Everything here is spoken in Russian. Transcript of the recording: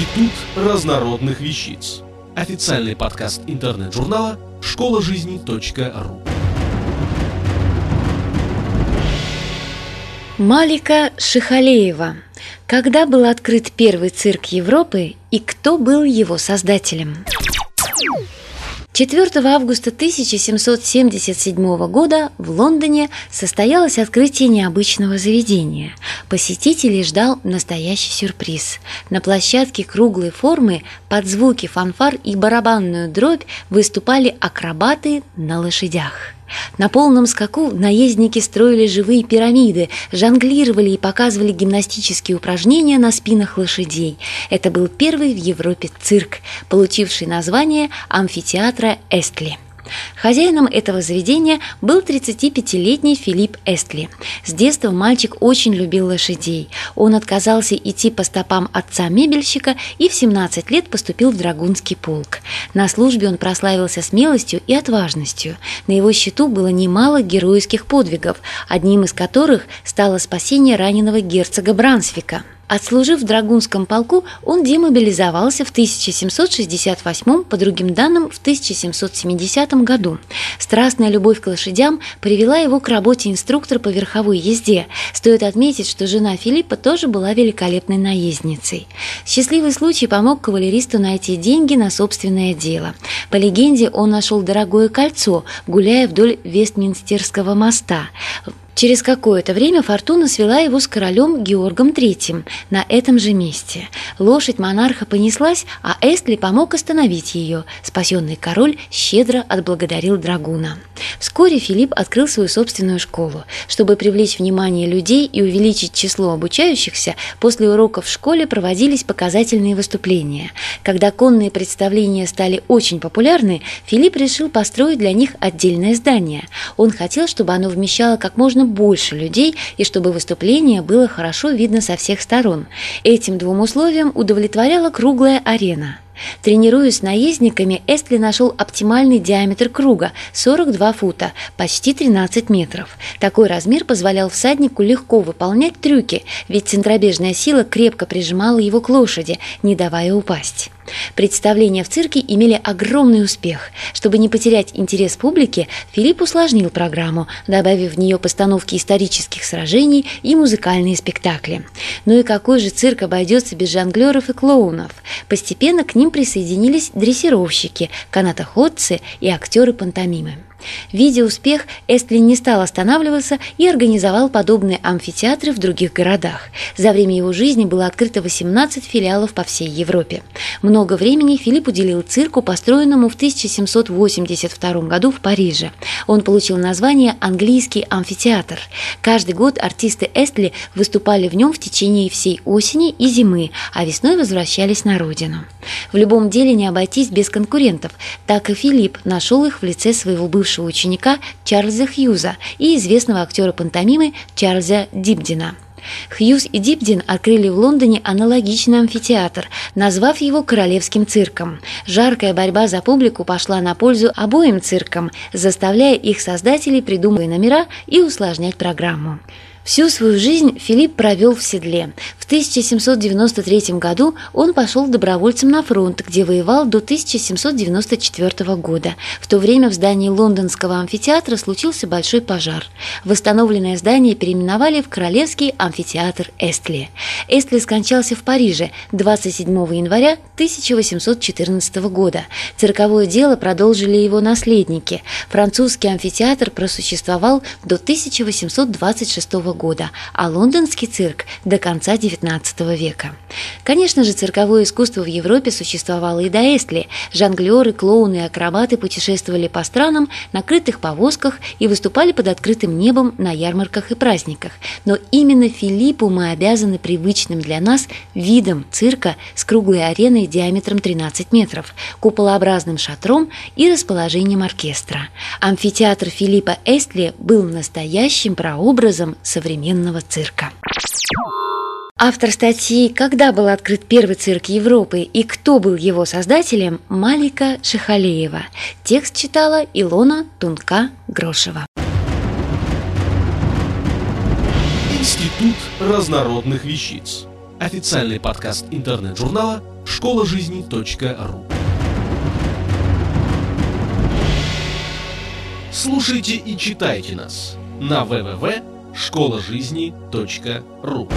Институт разнородных вещиц. Официальный подкаст интернет-журнала школа жизни.ру. Малика Шихалеева. Когда был открыт первый цирк Европы и кто был его создателем? 4 августа 1777 года в Лондоне состоялось открытие необычного заведения. Посетителей ждал настоящий сюрприз. На площадке круглой формы под звуки фанфар и барабанную дробь выступали акробаты на лошадях. На полном скаку наездники строили живые пирамиды, жонглировали и показывали гимнастические упражнения на спинах лошадей. Это был первый в Европе цирк, получивший название амфитеатра Эстли. Хозяином этого заведения был 35-летний Филипп Эстли. С детства мальчик очень любил лошадей. Он отказался идти по стопам отца-мебельщика и в 17 лет поступил в Драгунский полк. На службе он прославился смелостью и отважностью. На его счету было немало героических подвигов, одним из которых стало спасение раненого герцога Брансвика. Отслужив в Драгунском полку, он демобилизовался в 1768, по другим данным, в 1770 году. Страстная любовь к лошадям привела его к работе инструктора по верховой езде. Стоит отметить, что жена Филиппа тоже была великолепной наездницей. Счастливый случай помог кавалеристу найти деньги на собственное дело. По легенде, он нашел дорогое кольцо, гуляя вдоль Вестминстерского моста. Через какое-то время Фортуна свела его с королем Георгом III на этом же месте. Лошадь монарха понеслась, а Эстли помог остановить ее. Спасенный король щедро отблагодарил Драгуна. Вскоре Филипп открыл свою собственную школу. Чтобы привлечь внимание людей и увеличить число обучающихся, после уроков в школе проводились показательные выступления. Когда конные представления стали очень популярны, Филипп решил построить для них отдельное здание. Он хотел, чтобы оно вмещало как можно больше людей и чтобы выступление было хорошо видно со всех сторон. Этим двум условиям удовлетворяла круглая арена – Тренируясь с наездниками, Эстли нашел оптимальный диаметр круга – 42 фута, почти 13 метров. Такой размер позволял всаднику легко выполнять трюки, ведь центробежная сила крепко прижимала его к лошади, не давая упасть. Представления в цирке имели огромный успех. Чтобы не потерять интерес публики, Филипп усложнил программу, добавив в нее постановки исторических сражений и музыкальные спектакли. Ну и какой же цирк обойдется без жонглеров и клоунов? Постепенно к ним присоединились дрессировщики, канатоходцы и актеры пантомимы. Видя успех, Эстли не стал останавливаться и организовал подобные амфитеатры в других городах. За время его жизни было открыто 18 филиалов по всей Европе. Много времени Филипп уделил цирку, построенному в 1782 году в Париже. Он получил название «Английский амфитеатр». Каждый год артисты Эстли выступали в нем в течение всей осени и зимы, а весной возвращались на родину. В любом деле не обойтись без конкурентов, так и Филипп нашел их в лице своего бывшего бывшего ученика Чарльза Хьюза и известного актера пантомимы Чарльза Дибдина. Хьюз и Дипдин открыли в Лондоне аналогичный амфитеатр, назвав его Королевским цирком. Жаркая борьба за публику пошла на пользу обоим циркам, заставляя их создателей придумывать номера и усложнять программу. Всю свою жизнь Филипп провел в седле. В 1793 году он пошел добровольцем на фронт, где воевал до 1794 года. В то время в здании лондонского амфитеатра случился большой пожар. Восстановленное здание переименовали в Королевский амфитеатр Эстли. Эстли скончался в Париже 27 января 1814 года. Цирковое дело продолжили его наследники. Французский амфитеатр просуществовал до 1826 года года, а лондонский цирк до конца XIX века. Конечно же, цирковое искусство в Европе существовало и до Эстли. Жонглеры, клоуны и акробаты путешествовали по странам, накрытых повозках и выступали под открытым небом на ярмарках и праздниках. Но именно Филиппу мы обязаны привычным для нас видом цирка с круглой ареной диаметром 13 метров, куполообразным шатром и расположением оркестра. Амфитеатр Филиппа Эстли был настоящим прообразом современного цирка. Автор статьи «Когда был открыт первый цирк Европы и кто был его создателем» Малика Шихалеева. Текст читала Илона Тунка-Грошева. Институт разнородных вещиц. Официальный подкаст интернет-журнала школа жизни.ру. Слушайте и читайте нас на www.школажизни.ру.